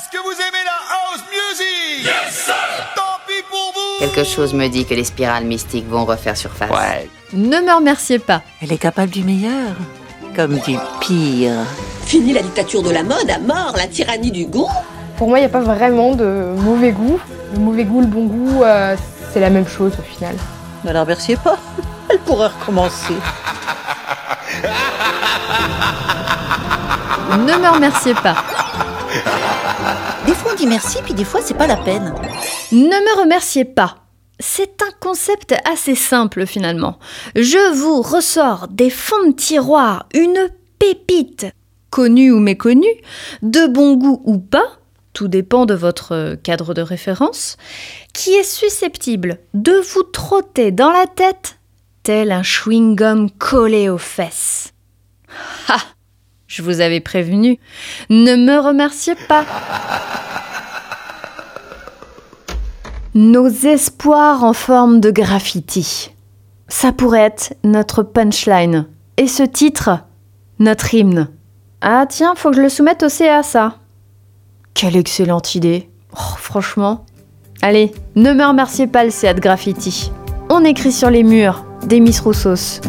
Est-ce que vous aimez la house music Yes sir Tant pis pour vous Quelque chose me dit que les spirales mystiques vont refaire surface. Ouais. Ne me remerciez pas. Elle est capable du meilleur, comme du pire. Fini la dictature de la mode, à mort la tyrannie du goût Pour moi, il n'y a pas vraiment de mauvais goût. Le mauvais goût, le bon goût, euh, c'est la même chose au final. Ne la remerciez pas. Elle pourrait recommencer. Ne me remerciez pas. Des fois on dit merci, puis des fois c'est pas la peine. Ne me remerciez pas. C'est un concept assez simple finalement. Je vous ressors des fonds de tiroir une pépite, connue ou méconnue, de bon goût ou pas, tout dépend de votre cadre de référence, qui est susceptible de vous trotter dans la tête tel un chewing-gum collé aux fesses. Ha Je vous avais prévenu. Ne me remerciez pas. Nos espoirs en forme de graffiti. Ça pourrait être notre punchline. Et ce titre, notre hymne. Ah tiens, faut que je le soumette au CA, ça. Quelle excellente idée. Oh, franchement. Allez, ne me remerciez pas le CA de graffiti. On écrit sur les murs des Miss Roussos.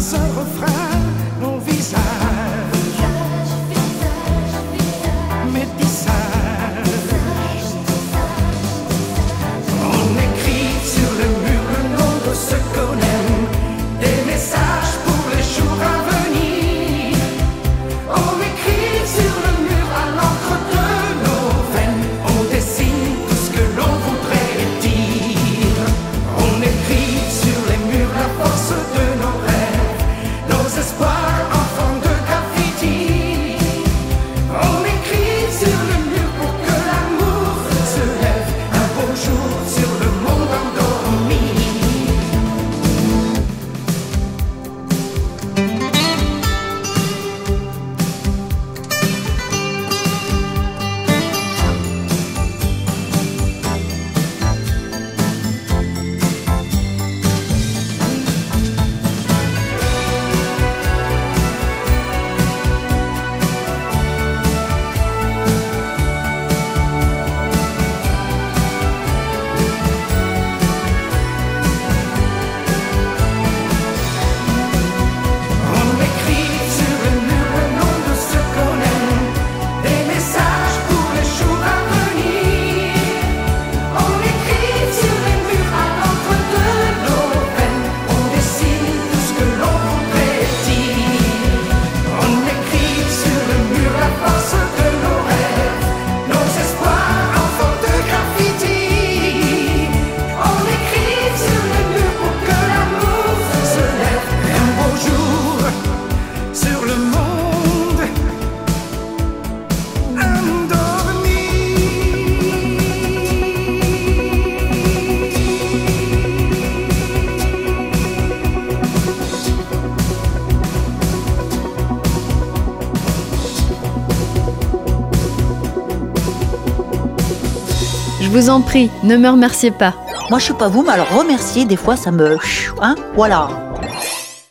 Dans un refrain vous en prie, ne me remerciez pas. Moi je sais pas vous, mais alors remercier des fois ça me... Hein Voilà.